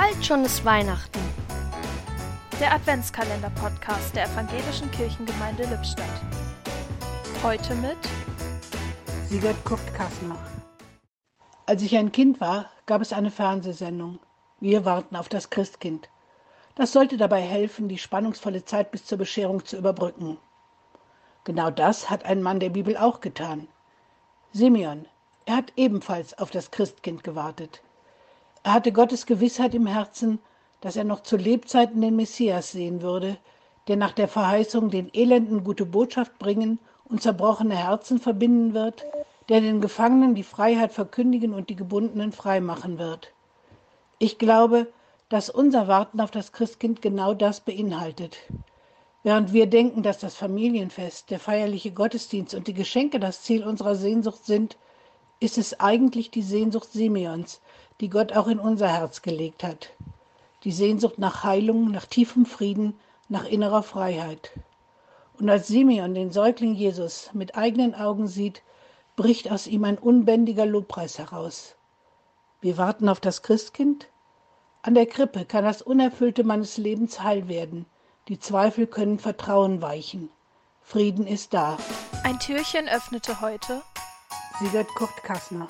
Bald schon ist Weihnachten. Der Adventskalender-Podcast der Evangelischen Kirchengemeinde Lippstadt. Heute mit Sigurd guckt Kassner. Als ich ein Kind war, gab es eine Fernsehsendung. Wir warten auf das Christkind. Das sollte dabei helfen, die spannungsvolle Zeit bis zur Bescherung zu überbrücken. Genau das hat ein Mann der Bibel auch getan. Simeon, er hat ebenfalls auf das Christkind gewartet. Er hatte Gottes Gewissheit im Herzen, dass er noch zu Lebzeiten den Messias sehen würde, der nach der Verheißung den Elenden gute Botschaft bringen und zerbrochene Herzen verbinden wird, der den Gefangenen die Freiheit verkündigen und die Gebundenen frei machen wird. Ich glaube, dass unser Warten auf das Christkind genau das beinhaltet. Während wir denken, dass das Familienfest, der feierliche Gottesdienst und die Geschenke das Ziel unserer Sehnsucht sind, ist es eigentlich die Sehnsucht Simeons, die Gott auch in unser Herz gelegt hat. Die Sehnsucht nach Heilung, nach tiefem Frieden, nach innerer Freiheit. Und als Simeon den Säugling Jesus mit eigenen Augen sieht, bricht aus ihm ein unbändiger Lobpreis heraus. Wir warten auf das Christkind. An der Krippe kann das Unerfüllte meines Lebens heil werden. Die Zweifel können Vertrauen weichen. Frieden ist da. Ein Türchen öffnete heute Sigurd Kurt Kassner